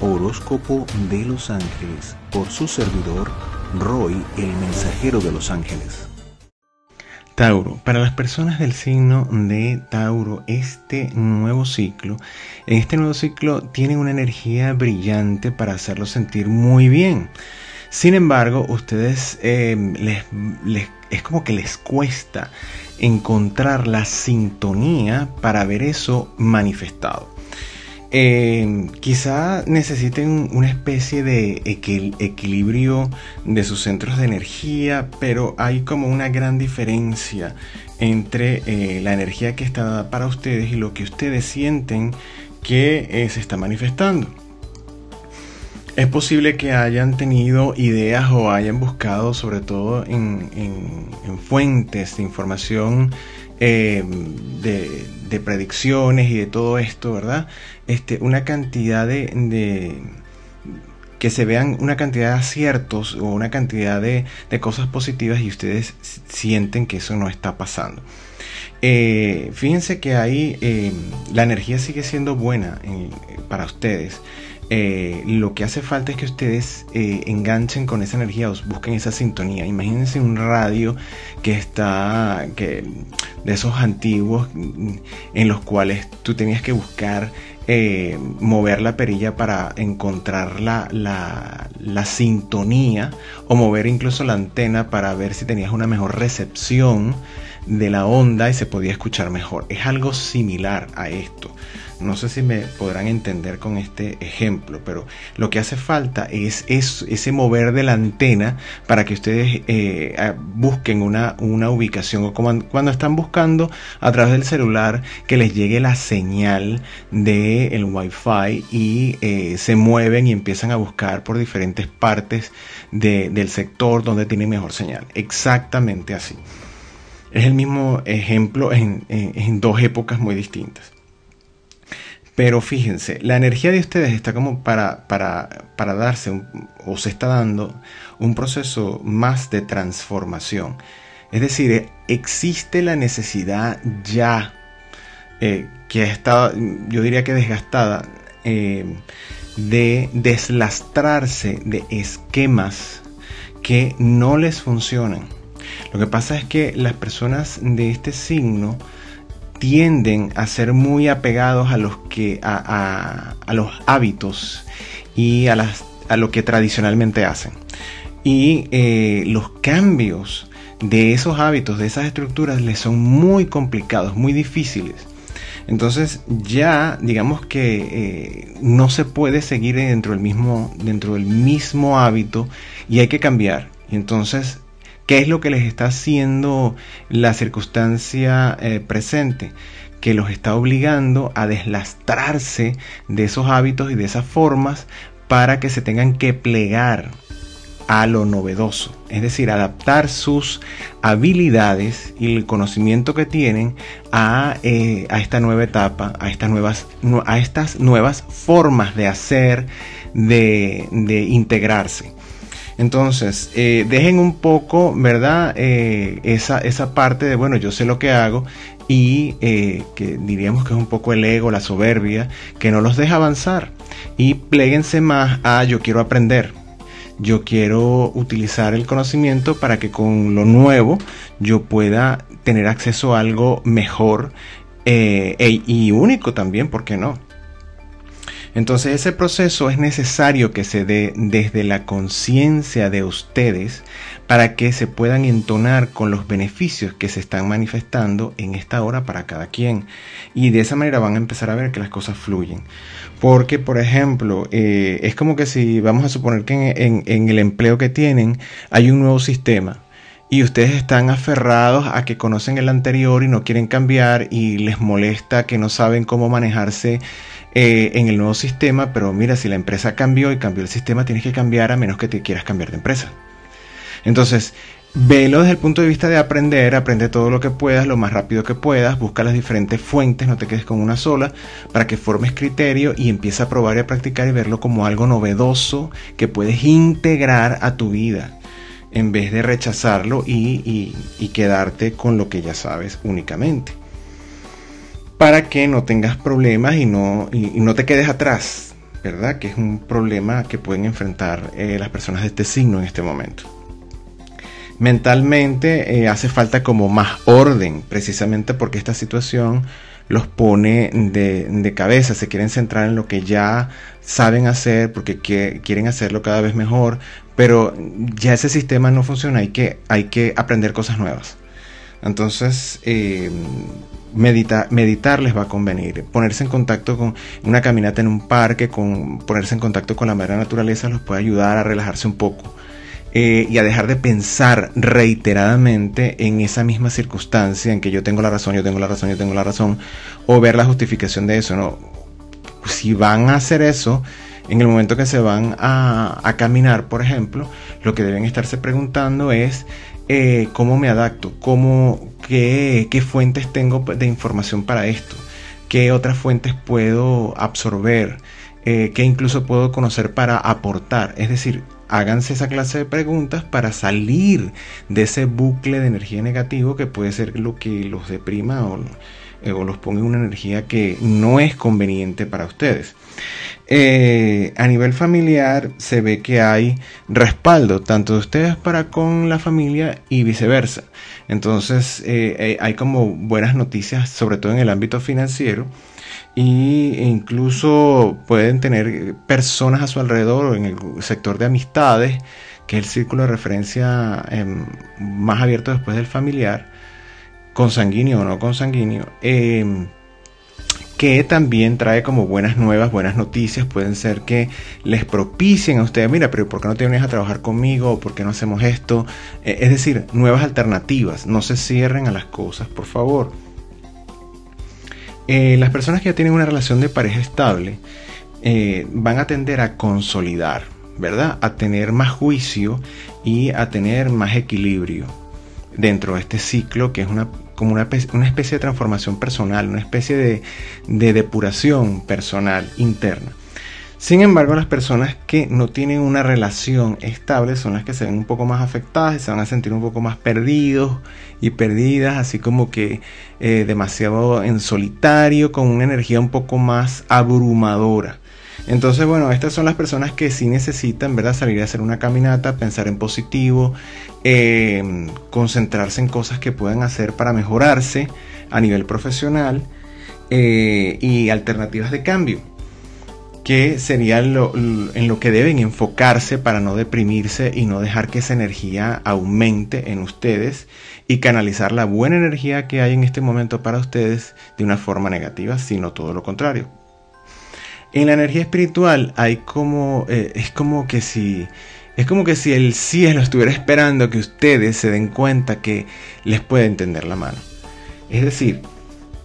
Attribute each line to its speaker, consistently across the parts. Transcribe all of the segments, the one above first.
Speaker 1: Horóscopo de los Ángeles por su servidor Roy, el mensajero de los ángeles. Tauro, para las personas del signo de Tauro, este nuevo ciclo, en este nuevo ciclo tiene una energía brillante para hacerlo sentir muy bien. Sin embargo, ustedes eh, es como que les cuesta encontrar la sintonía para ver eso manifestado. Eh, quizá necesiten una especie de equilibrio de sus centros de energía, pero hay como una gran diferencia entre eh, la energía que está dada para ustedes y lo que ustedes sienten que eh, se está manifestando. Es posible que hayan tenido ideas o hayan buscado, sobre todo en, fuentes de información de, de predicciones y de todo esto, ¿verdad? Este, una cantidad de, que se vean una cantidad de aciertos o una cantidad de, cosas positivas y ustedes sienten que eso no está pasando. Eh, fíjense que ahí eh, la energía sigue siendo buena eh, para ustedes. Lo que hace falta es que ustedes enganchen con esa energía, busquen esa sintonía. Imagínense un radio que está, que, de esos antiguos en los cuales tú tenías que buscar mover la perilla para encontrar la, la, sintonía o mover incluso la antena para ver si tenías una mejor recepción de la onda y se podía escuchar mejor. Es algo similar a esto. No sé si me podrán entender con este ejemplo, pero lo que hace falta es, ese mover de la antena para que ustedes eh, busquen una, una, ubicación o como cuando están buscando a través del celular que les llegue la señal del el wifi y eh, se mueven y empiezan a buscar por diferentes partes del sector donde tiene mejor señal. Exactamente así. Es el mismo ejemplo en dos épocas muy distintas. Pero fíjense, la energía de ustedes está como para, para, para darse, o se está dando, un proceso más de transformación. Es decir, existe la necesidad ya, eh, que estado, yo diría que desgastada, eh, de deslastrarse de esquemas que no les funcionan. Lo que pasa es que las personas de este signo, tienden a ser muy apegados a los que a, los hábitos y a, las, a lo que tradicionalmente hacen. Y eh, los cambios de esos hábitos de esas estructuras les son muy complicados muy difíciles. Entonces ya digamos que eh, no se puede seguir dentro del mismo dentro del mismo hábito y hay que cambiar. Y entonces ¿Qué es lo que les está haciendo la circunstancia eh, presente? Que los está obligando a deslastrarse de esos hábitos y de esas formas para que se tengan que plegar a lo novedoso, es decir, adaptar sus habilidades y el conocimiento que tienen a, eh, esta nueva etapa, a estas nuevas, a estas nuevas formas de hacer, de integrarse. Entonces, eh, dejen un poco, ¿verdad? Eh, esa, esa parte de, bueno, yo sé lo que hago y eh, que diríamos que es un poco el ego, la soberbia, que no los deja avanzar. Y pléguense más a yo quiero aprender. Yo quiero utilizar el conocimiento para que con lo nuevo yo pueda tener acceso a algo mejor e, y único también, ¿por qué no? Entonces ese proceso es necesario que se dé desde la conciencia de ustedes para que se puedan entonar con los beneficios que se están manifestando en esta hora para cada quien. Y de esa manera van a empezar a ver que las cosas fluyen. Porque, por ejemplo, eh, es como que si vamos a suponer que en el empleo que tienen hay un nuevo sistema y ustedes están aferrados a que conocen el anterior y no quieren cambiar y les molesta que no saben cómo manejarse eh, en el nuevo sistema, pero mira, si la empresa cambió y cambió el sistema, tienes que cambiar a menos que te quieras cambiar de empresa. Entonces, velo desde el punto de vista de aprender, aprende todo lo que puedas, lo más rápido que puedas, busca las diferentes fuentes, no te quedes con una sola, para que formes criterio y empieza a probar y a practicar y verlo como algo novedoso que puedes integrar a tu vida, en vez de rechazarlo y quedarte con lo que ya sabes únicamente para que no tengas problemas y no, no te quedes atrás, ¿verdad? Que es un problema que pueden enfrentar eh, las personas de este signo en este momento. Mentalmente eh, hace falta como más orden, precisamente porque esta situación los pone de, cabeza, se quieren centrar en lo que ya saben hacer porque quieren hacerlo cada vez mejor, pero ya ese sistema no funciona, hay que, hay que aprender cosas nuevas. Entonces, eh, meditar les va a convenir. Ponerse en contacto con una caminata en un parque, con, ponerse en contacto con la madre naturaleza los puede ayudar a relajarse un poco. Eh, y a dejar de pensar reiteradamente en esa misma circunstancia en que yo tengo la razón, yo tengo la razón, yo tengo la razón, o ver la justificación de eso. ¿no? Si van a hacer eso, en el momento que se van a, caminar, por ejemplo, lo que deben estarse preguntando es eh, cómo me adapto, cómo, qué, qué fuentes tengo de información para esto, qué otras fuentes puedo absorber, eh, qué incluso puedo conocer para aportar. Es decir, háganse esa clase de preguntas para salir de ese bucle de energía negativo que puede ser lo que los deprima o, eh, los ponga en una energía que no es conveniente para ustedes. Eh, a nivel familiar se ve que hay respaldo tanto de ustedes para con la familia y viceversa. Entonces eh, hay como buenas noticias, sobre todo en el ámbito financiero y incluso pueden tener personas a su alrededor en el sector de amistades, que es el círculo de referencia em, más abierto después del familiar, consanguíneo o no consanguíneo, eh, que también trae como buenas nuevas, buenas noticias, pueden ser que les propicien a ustedes, mira, pero ¿por qué no te vienes a trabajar conmigo? ¿Por qué no hacemos esto? Eh, es decir, nuevas alternativas, no se cierren a las cosas, por favor. Eh, las personas que ya tienen una relación de pareja estable eh, van a tender a consolidar, ¿verdad? A tener más juicio y a tener más equilibrio dentro de este ciclo que es una, como una, especie de transformación personal, una especie de depuración personal interna. Sin embargo, las personas que no tienen una relación estable son las que se ven un poco más afectadas y se van a sentir un poco más perdidos y perdidas, así como que eh, demasiado en solitario, con una energía un poco más abrumadora. Entonces, bueno, estas son las personas que sí necesitan, ¿verdad? Salir a hacer una caminata, pensar en positivo, eh, concentrarse en cosas que puedan hacer para mejorarse a nivel profesional eh, y alternativas de cambio que sería en lo que deben enfocarse para no deprimirse y no dejar que esa energía aumente en ustedes y canalizar la buena energía que hay en este momento para ustedes de una forma negativa, sino todo lo contrario. En la energía espiritual hay como, eh, es como que si, es como que si el cielo estuviera esperando que ustedes se den cuenta que les puede entender la mano. Es decir,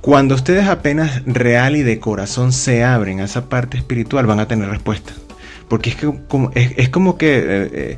Speaker 1: cuando ustedes apenas real y de corazón se abren a esa parte espiritual, van a tener respuesta. Porque es, que, como, es, como que, eh, eh,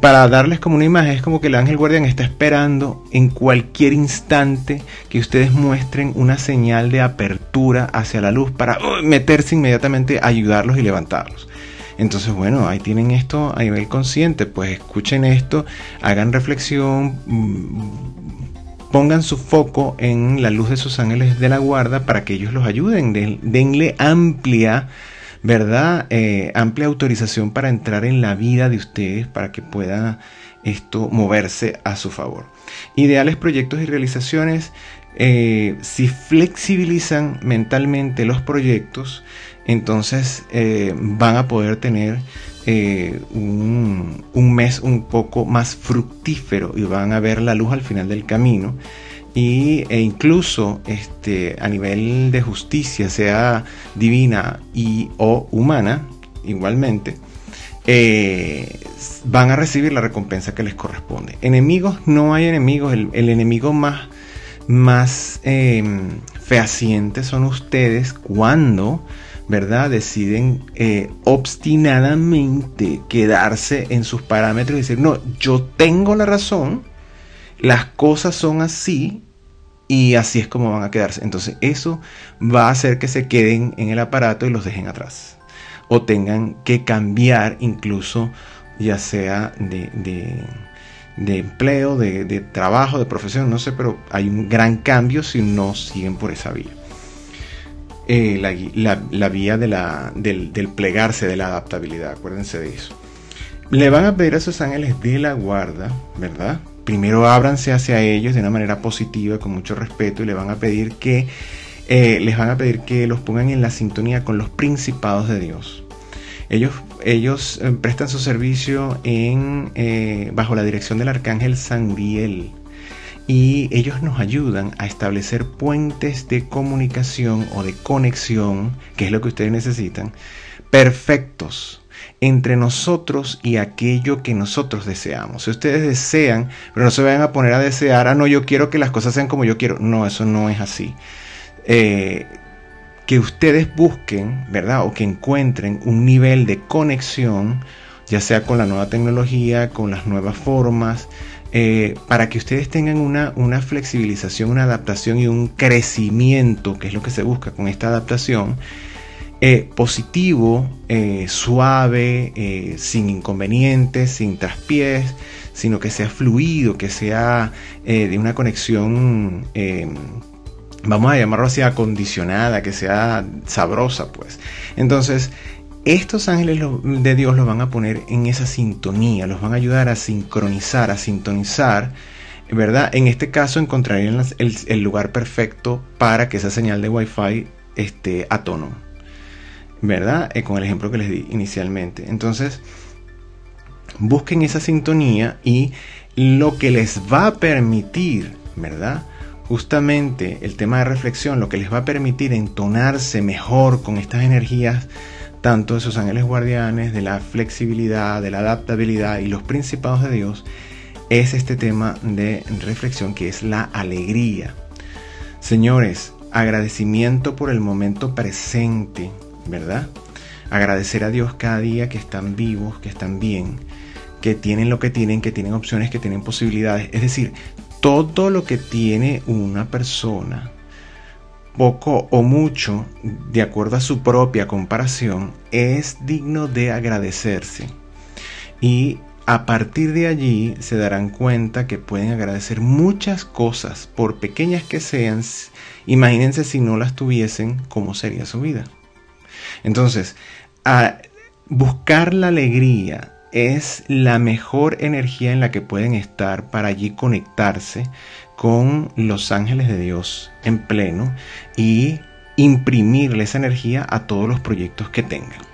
Speaker 1: para darles como una imagen, es como que el ángel guardián está esperando en cualquier instante que ustedes muestren una señal de apertura hacia la luz para uh, meterse inmediatamente, ayudarlos y levantarlos. Entonces, bueno, ahí tienen esto a nivel consciente, pues escuchen esto, hagan reflexión, mm, pongan su foco en la luz de sus ángeles de la guarda para que ellos los ayuden. denle amplia, ¿verdad? Eh, amplia autorización para entrar en la vida de ustedes para que pueda esto moverse a su favor. Ideales proyectos y realizaciones. Eh, si flexibilizan mentalmente los proyectos, entonces eh, van a poder tener eh, un, mes un poco más fructífero y van a ver la luz al final del camino. Y, e incluso este, a nivel de justicia, sea divina y o humana, igualmente, eh, van a recibir la recompensa que les corresponde. Enemigos, no hay enemigos. El, enemigo más, más fehaciente son ustedes cuando ¿verdad? Deciden eh, obstinadamente quedarse en sus parámetros y decir, no, yo tengo la razón, las cosas son así y así es como van a quedarse. Entonces eso va a hacer que se queden en el aparato y los dejen atrás. O tengan que cambiar incluso, ya sea de, empleo, de, trabajo, de profesión, no sé, pero hay un gran cambio si no siguen por esa vía. eh, la, vía del, del plegarse, de la adaptabilidad. Acuérdense de eso. Le van a pedir a sus ángeles de la guarda, ¿verdad? Primero ábranse hacia ellos de una manera positiva, con mucho respeto, y le van a pedir que eh, les van a pedir que los pongan en la sintonía con los principados de Dios. Ellos, ellos eh, prestan su servicio en, eh, bajo la dirección del arcángel San Uriel y ellos nos ayudan a establecer puentes de comunicación o de conexión, que es lo que ustedes necesitan, perfectos entre nosotros y aquello que nosotros deseamos. Si ustedes desean, pero no se vayan a poner a desear, ah, no, yo quiero que las cosas sean como yo quiero. No, eso no es así. Eh, que ustedes busquen, ¿verdad? O que encuentren un nivel de conexión, ya sea con la nueva tecnología, con las nuevas formas, eh, para que ustedes tengan una, una, flexibilización, una adaptación y un crecimiento, que es lo que se busca con esta adaptación, eh, positivo, suave, sin inconvenientes, sin traspiés, sino que sea fluido, que sea de una conexión vamos a llamarlo así, acondicionada, que sea sabrosa, pues. Entonces, estos ángeles de Dios los van a poner en esa sintonía, los van a ayudar a sincronizar, a sintonizar, ¿verdad? En este caso encontrarían el, lugar perfecto para que esa señal de Wi-Fi esté a tono, ¿verdad? Eh, con el ejemplo que les di inicialmente. Entonces, busquen esa sintonía y lo que les va a permitir, ¿verdad? justamente el tema de reflexión lo que les va a permitir entonarse mejor con estas energías, tanto de sus ángeles guardianes, de la flexibilidad, de la adaptabilidad y los principados de Dios, es este tema de reflexión que es la alegría. Señores, agradecimiento por el momento presente, ¿verdad? Agradecer a Dios cada día que están vivos, que están bien, que tienen lo que tienen, que tienen opciones, que tienen posibilidades. Es decir, todo lo que tiene una persona, poco o mucho, de acuerdo a su propia comparación, es digno de agradecerse. Y a partir de allí se darán cuenta que pueden agradecer muchas cosas, por pequeñas que sean. Imagínense si no las tuviesen, cómo sería su vida. Entonces, a buscar la alegría es la mejor energía en la que pueden estar para allí conectarse con los ángeles de Dios en pleno y imprimirle esa energía a todos los proyectos que tengan.